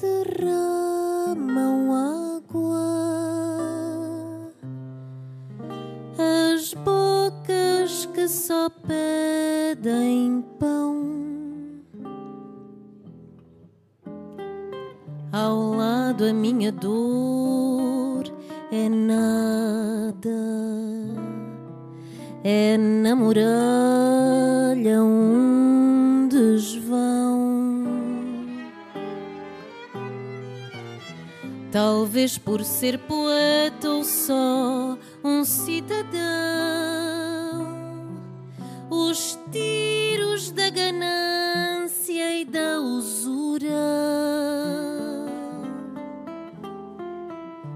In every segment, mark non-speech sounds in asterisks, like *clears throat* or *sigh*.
derramam água, as bocas que só pedem pão. Ao lado a minha dor Talvez por ser poeta ou só um cidadão, os tiros da ganância e da usura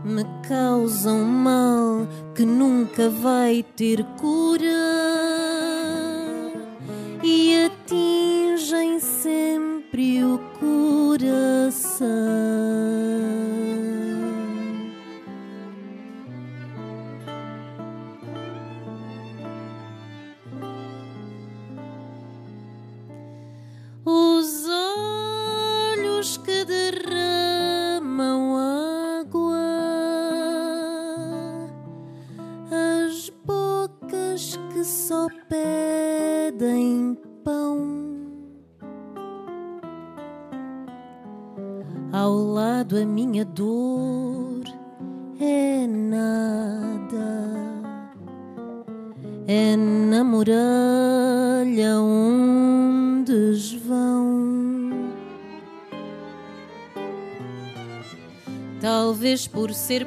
me causam mal que nunca vai ter cura lado a minha dor é nada, é na muralha um desvão. Talvez por ser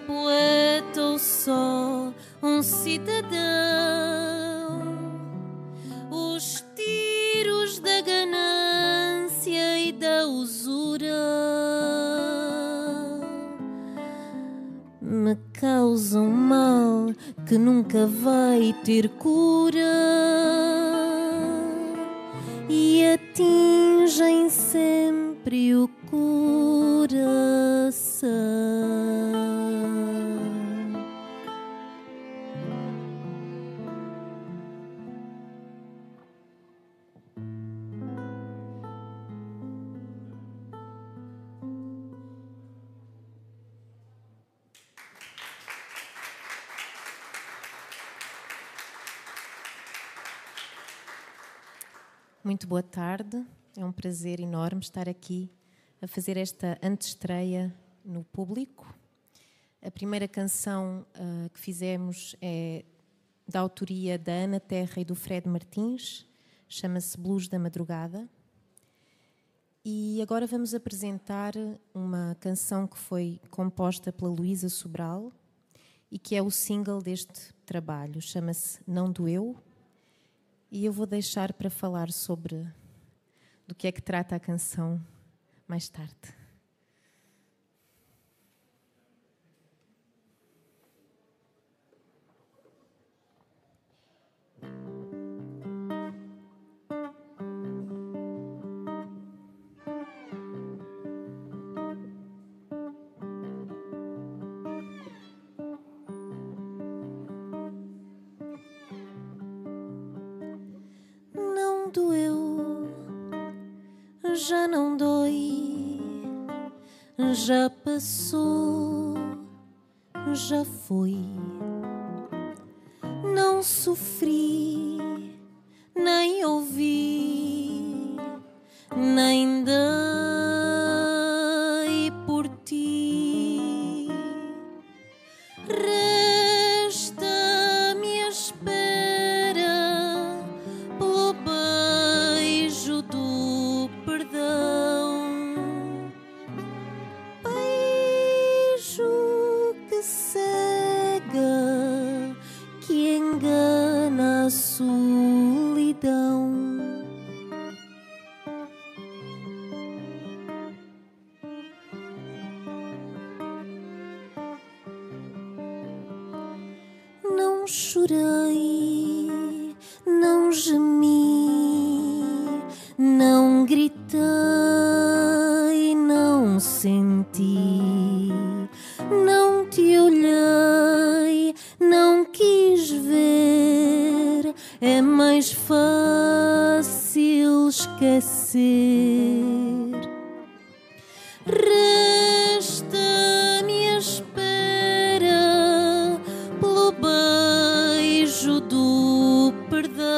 causam mal que nunca vai ter cura e atingem sempre o coração. Muito boa tarde. É um prazer enorme estar aqui a fazer esta antestreia no público. A primeira canção ah, que fizemos é da autoria da Ana Terra e do Fred Martins, chama-se Blues da Madrugada. E agora vamos apresentar uma canção que foi composta pela Luísa Sobral e que é o single deste trabalho. Chama-se Não Doeu. E eu vou deixar para falar sobre do que é que trata a canção mais tarde. Já não dói, já passou, já foi. Não sofri, solidão. Não chorei, do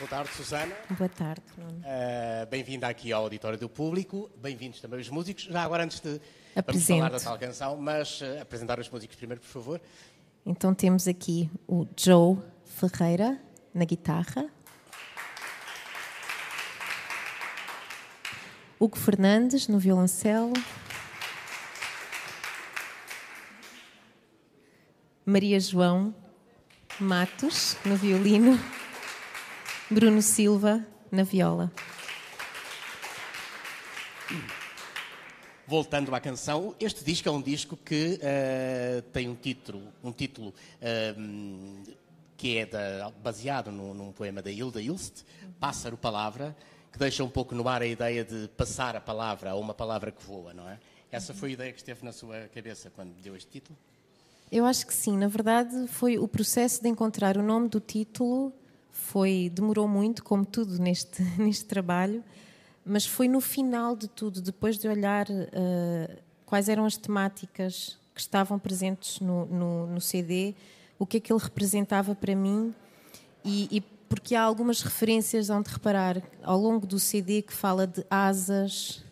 Boa tarde, Susana. Boa tarde, Nuno. Uh, Bem-vinda aqui ao Auditório do Público. Bem-vindos também os músicos. Já agora, antes de Apresento. falar da tal canção, mas uh, apresentar os músicos primeiro, por favor. Então temos aqui o Joe Ferreira na guitarra, Hugo Fernandes no violoncelo, Maria João Matos no violino, Bruno Silva na viola. Voltando à canção, este disco é um disco que uh, tem um título, um título uh, que é da- baseado num, num poema da Hilda Ilst, Pássaro Palavra, que deixa um pouco no ar a ideia de passar a palavra a uma palavra que voa, não é? Essa foi a ideia que esteve na sua cabeça quando deu este título? Eu acho que sim. Na verdade, foi o processo de encontrar o nome do título. Foi demorou muito, como tudo neste *laughs* neste trabalho, mas foi no final de tudo, depois de olhar eh, quais eram as temáticas que estavam presentes no, no, no CD, o que é que ele representava para mim e, e porque há algumas referências onde reparar. Ao longo do CD que fala de asas,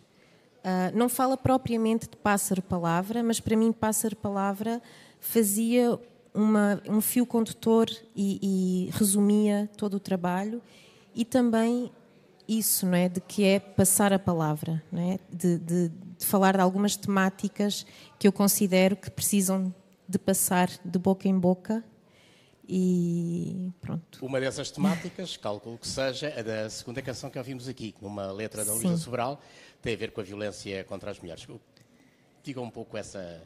ah, não fala propriamente de pássaro-palavra, mas para mim pássaro-palavra fazia uma- um fio condutor e, e resumia todo o trabalho e também isso, não é, de que é passar a palavra, não é, de, de- de falar de algumas temáticas que eu considero que precisam de passar de boca em boca e pronto. Uma dessas temáticas, calculo que seja a da segunda canção que ouvimos aqui, numa letra da Luísa. Sobral, tem a ver com a violência contra as mulheres. Diga um pouco essa,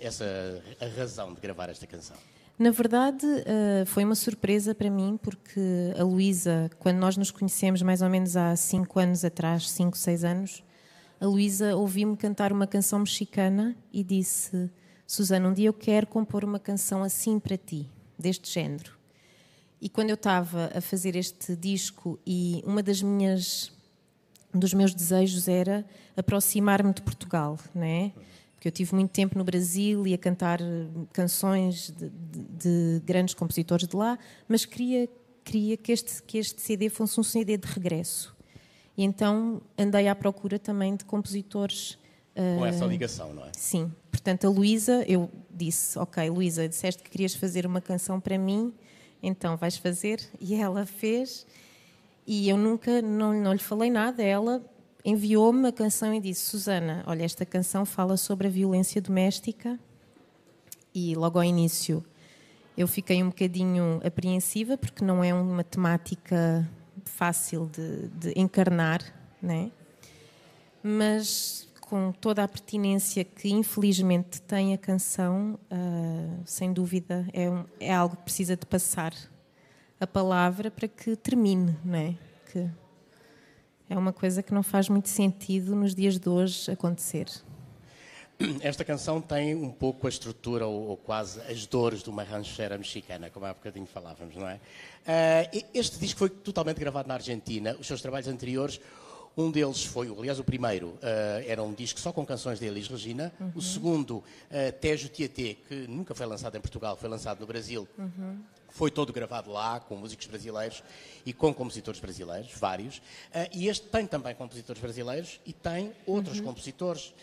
essa a razão de gravar esta canção. Na verdade, eh, foi uma surpresa para mim, porque a Luísa, quando nós nos conhecemos mais ou menos há cinco anos atrás, cinco, seis anos, a Luísa ouviu-me cantar uma canção mexicana e disse: Susana, um dia eu quero compor uma canção assim para ti, deste género. E quando eu estava a fazer este disco e uma das minhas um dos meus desejos era aproximar-me de Portugal, não é? Porque eu tive muito tempo no Brasil e a cantar eh, canções de, de- de grandes compositores de lá, mas queria queria que este que este CD fosse um CD de regresso. E então andei à procura também de compositores Com eh, essa ligação, não é? Sim, portanto a Luísa, eu disse, ok, Luísa, disseste que querias fazer uma canção para mim, então vais fazer, e ela fez, e eu nunca, não, não lhe falei nada, ela enviou-me a canção e disse, Susana, olha, esta canção fala sobre a violência doméstica, e logo ao início eu fiquei um bocadinho apreensiva, porque não é uma temática fácil de, de encarnar, né? mas com toda a pertinência que infelizmente tem a canção, uh, sem dúvida é, um, é, algo que precisa de passar a palavra para que termine, não é? Que é uma coisa que não faz muito sentido nos dias de hoje acontecer. *clears throat* Esta canção tem um pouco a estrutura ou, ou, quase as dores de uma rancheira mexicana, como há bocadinho falávamos, não é? Uh, este disco foi totalmente gravado na Argentina. Os seus trabalhos anteriores um deles foi, aliás, o primeiro uh, era um disco só com canções de Elis Regina. Uhum. O segundo, uh, Tejo Tietê, que nunca foi lançado em Portugal, foi lançado no Brasil. Uhum. Foi todo gravado lá, com músicos brasileiros e com compositores brasileiros, vários. Uh, e este tem também compositores brasileiros e tem outros uhum. compositores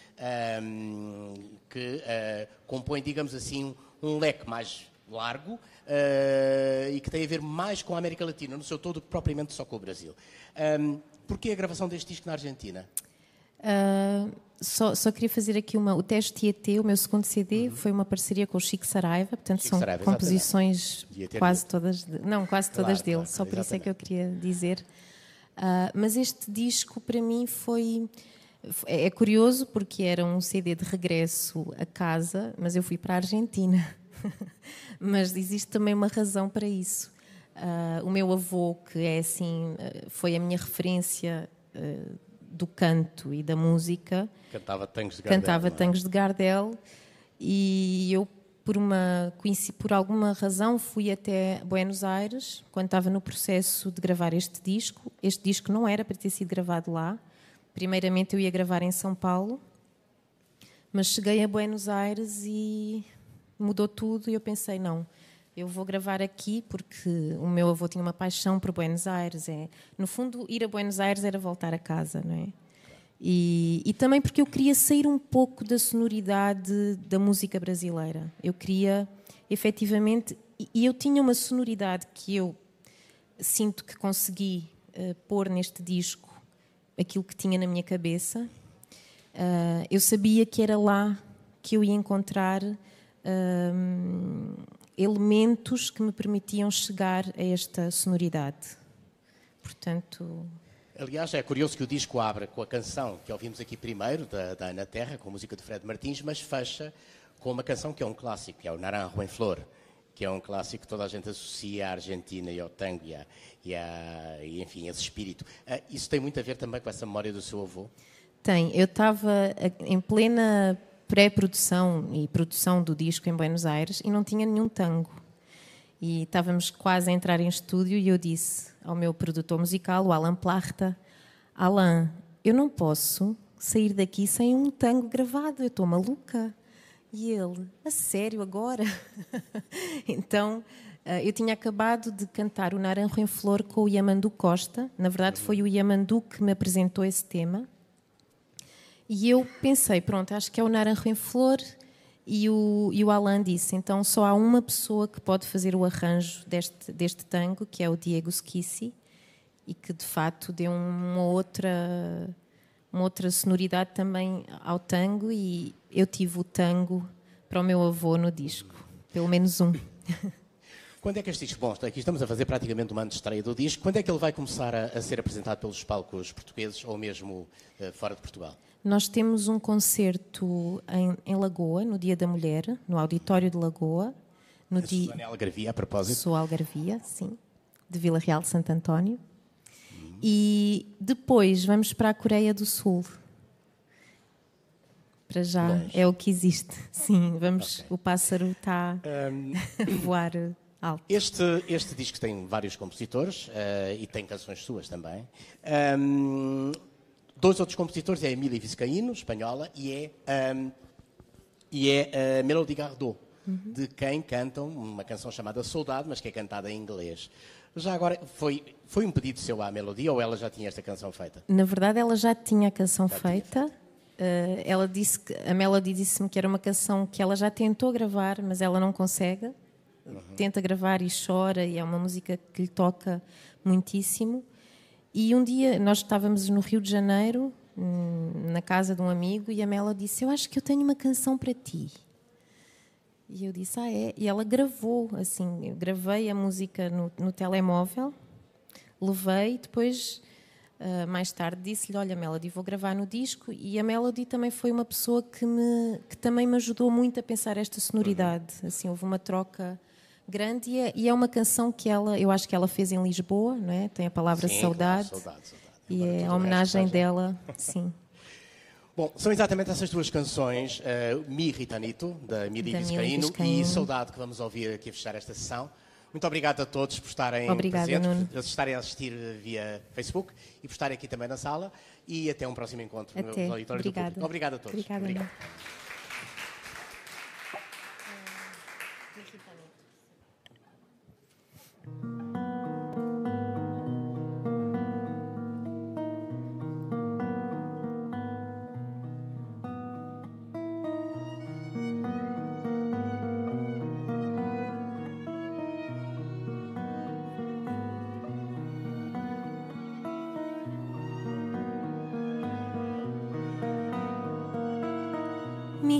um, que uh, compõem, digamos assim, um leque mais largo uh, e que tem a ver mais com a América Latina, no seu todo, propriamente só com o Brasil. Um, Porquê a gravação deste disco na Argentina? Uh, só, só, queria fazer aqui uma. O Teste Tietê, o meu segundo CD, uhum. foi uma parceria com o Chico Saraiva, portanto Chico são Saraiva, composições quase todas. De, não, quase todas claro, dele, claro, só por exatamente. isso é que eu queria dizer. Uh, mas este disco para mim foi. É, é curioso porque era um CD de regresso a casa, mas eu fui para a Argentina. *laughs* mas existe também uma razão para isso. Uh, o meu avô, que é assim, uh, foi a minha referência uh, do canto e da música. Cantava tangos de Gardel. Cantava é? tangos de Gardel e eu, por, uma, por alguma razão, fui até Buenos Aires quando estava no processo de gravar este disco. Este disco não era para ter sido gravado lá. Primeiramente eu ia gravar em São Paulo, mas cheguei a Buenos Aires e mudou tudo e eu pensei, não eu vou gravar aqui porque o meu avô tinha uma paixão por Buenos Aires. É, no fundo, ir a Buenos Aires era voltar a casa, não é? E, e também porque eu queria sair um pouco da sonoridade da música brasileira. Eu queria, efetivamente, e eu tinha uma sonoridade que eu sinto que consegui uh, pôr neste disco aquilo que tinha na minha cabeça. Uh, eu sabia que era lá que eu ia encontrar. Uh, elementos que me permitiam chegar a esta sonoridade. Portanto. Aliás, é curioso que o disco abra com a canção que ouvimos aqui primeiro, da, da Ana Terra, com a música de Fred Martins, mas fecha com uma canção que é um clássico, que é o Naranjo em Flor, que é um clássico que toda a gente associa à Argentina e ao tango e, a, e, a, e enfim, esse espírito. Uh, isso tem muito a ver também com essa memória do seu avô? Tem. Eu estava em plena pré-produção e produção do disco em Buenos Aires e não tinha nenhum tango. E estávamos quase a entrar em estúdio e eu disse ao meu produtor musical, o Alan Plachta, Alan, eu não posso sair daqui sem um tango gravado, eu estou maluca. E ele, a sério, agora? *laughs* então, eh, eu tinha acabado de cantar o Naranjo em Flor com o Yamandu Costa. Na verdade, foi o Yamandu que me apresentou esse tema. E eu pensei, pronto, acho que é o Naranjo em Flor. E o, e o Alan disse: então só há uma pessoa que pode fazer o arranjo deste, deste tango, que é o Diego Schissi, e que de facto deu uma outra, uma outra sonoridade também ao tango. E eu tive o tango para o meu avô no disco, pelo menos um. *laughs* Quando é que este disco, bom, aqui estamos a fazer praticamente uma estreia do disco, quando é que ele vai começar a, a ser apresentado pelos palcos portugueses ou mesmo uh, fora de Portugal? Nós temos um concerto em, em, Lagoa, no Dia da Mulher, no Auditório de Lagoa. No a dia... Susana Algarvia, a propósito. Sou Algarvia, sim, de Vila Real de Santo António. Hum. E depois vamos para a Coreia do Sul. Para já Longe. é o que existe. Sim, vamos. Okay. O pássaro está um... *laughs* a voar alto. Este, este disco tem vários compositores uh, e tem canções suas também. Um, dois outros compositores é Emília Vizcaíno, espanhola, e é, um, e é uh, Melody Gardot, uhum. de quem cantam uma canção chamada Soldado, mas que é cantada em inglês. Já agora, foi, foi um pedido seu à Melody ou ela já tinha esta canção feita? Na verdade, ela já tinha a canção já feita. Uh, ela disse que, a Melody disse-me que era uma canção que ela já tentou gravar, mas ela não consegue uhum. tenta gravar e chora, e é uma música que lhe toca muitíssimo. E um dia nós estávamos no Rio de Janeiro, hum, na casa de um amigo, e a Mela disse: Eu acho que eu tenho uma canção para ti. E eu disse: Ah, é? E ela gravou, assim, eu gravei a música no, no telemóvel, levei, depois uh, mais tarde disse-lhe: Olha, Melody, vou gravar no disco. E a Melody também foi uma pessoa que, me, que também me ajudou muito a pensar esta sonoridade. Assim, houve uma troca grande e é, e é, uma canção que ela, eu acho que ela fez em Lisboa, não é? Tem a palavra sim, saudade, claro, saudade, saudade. E é a homenagem dela, sim. *laughs* Bom, são exatamente essas duas canções, uh, Mi Ritanito, da Miri Vizcaíno, e Saudade, que vamos ouvir aqui a fechar esta sessão. Muito obrigado a todos por estarem Obrigada, presentes, por estarem a assistir via Facebook e por estarem aqui também na sala. E até um próximo encontro até. no Auditório do Público. Obrigado a todos. Obrigada, Obrigado.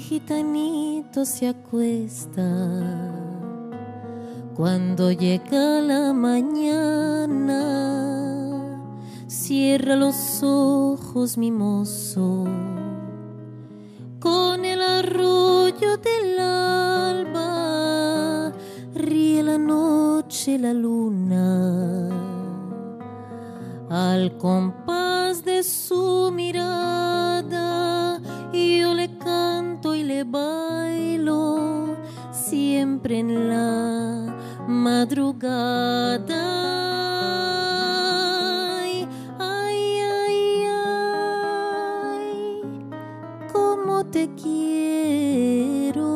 Gitanito se acuesta cuando llega la mañana. Cierra los ojos, mimoso, con el arroyo del alba. Ríe la noche la luna al compás de su mirada. Yo le canto y le bailo siempre en la madrugada. Ay, ay, ay, te quiero.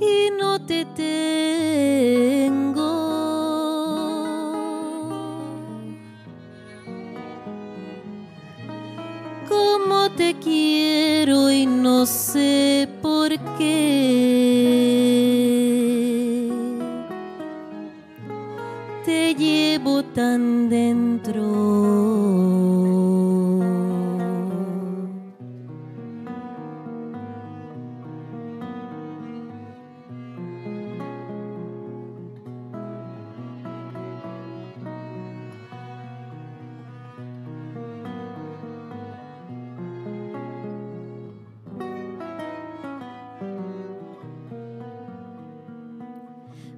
Y no te tengo.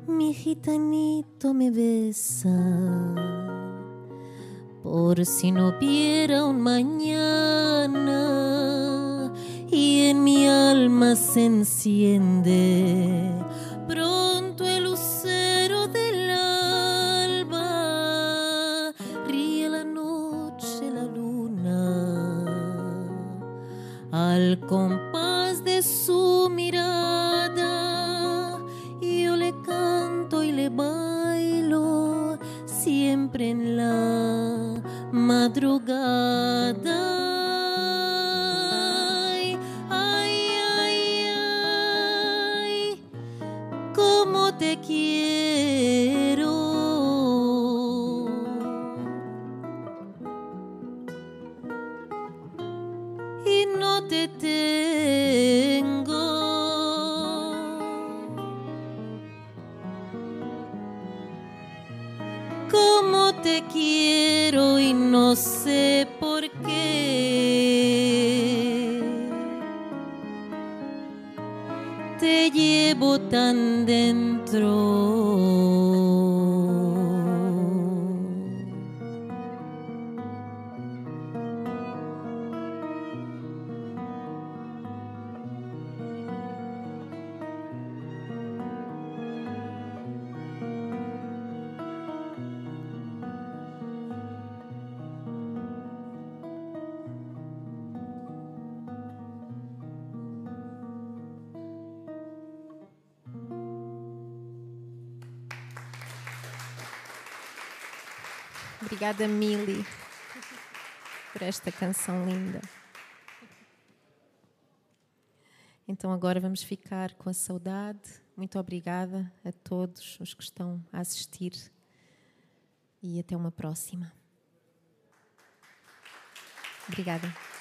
Mi gitanito me besa, por si no hubiera un mañana y en mi alma se enciende te quiero. Obrigada, Mili, por esta canção linda. Então, agora vamos ficar com a saudade. Muito obrigada a todos os que estão a assistir e até uma próxima. Obrigada.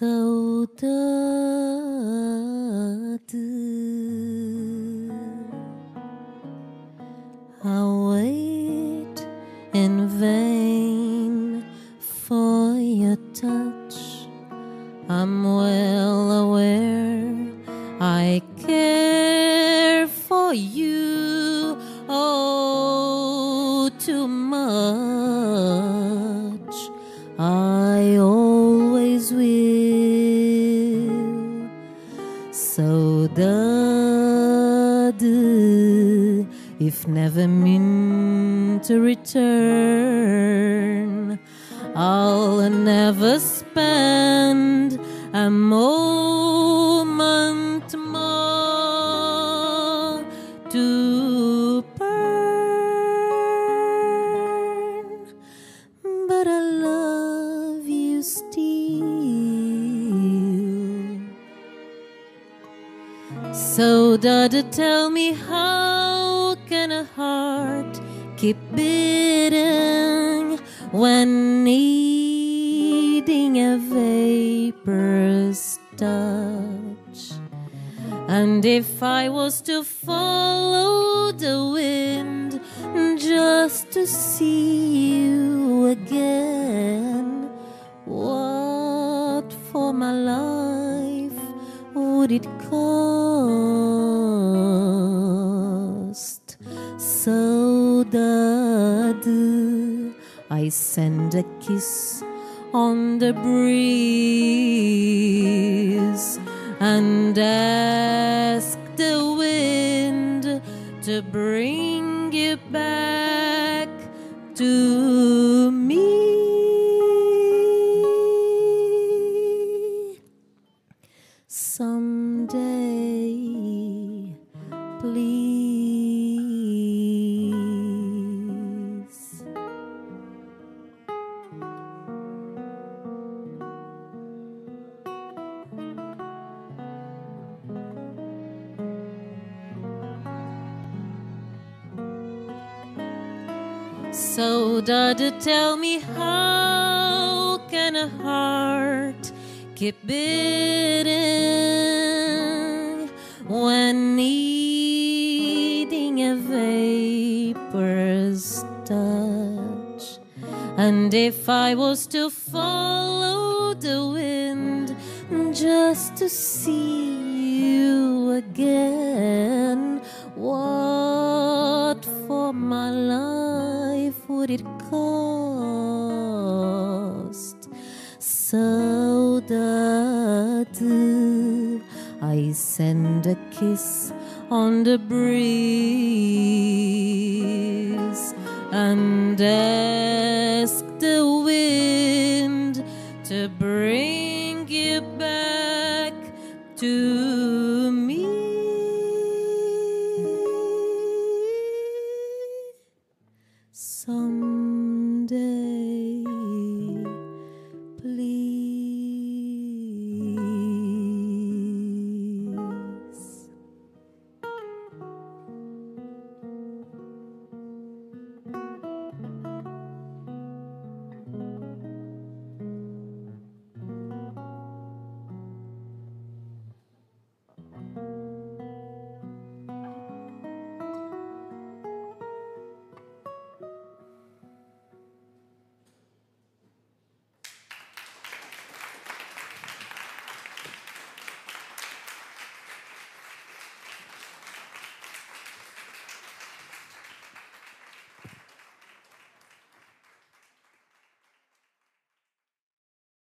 Saudade. I wait in vain for your touch. I'm well aware I care for you oh if never meant to return, I'll never spend a moment more to burn. But I love you still. So, Dada, tell me how keep beating when needing a vapor's touch? And if I was to follow the wind just to see you send a kiss on the breeze and ask the wind to bring you back to Dada, tell me how can a heart keep beating when needing a vapor's touch? And if I was to follow the wind just to see you again, what for my life would it cost? So Saudade, I send a kiss on the breeze and